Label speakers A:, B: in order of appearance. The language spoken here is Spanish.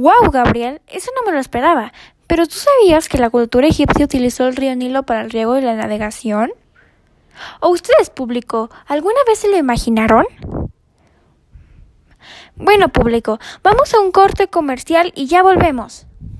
A: Wow, Gabriel, eso no me lo esperaba. Pero ¿tú sabías que la cultura egipcia utilizó el río Nilo para el riego y la navegación? ¿O ustedes, público, alguna vez se lo imaginaron? Bueno, público, vamos a un corte comercial y ya volvemos.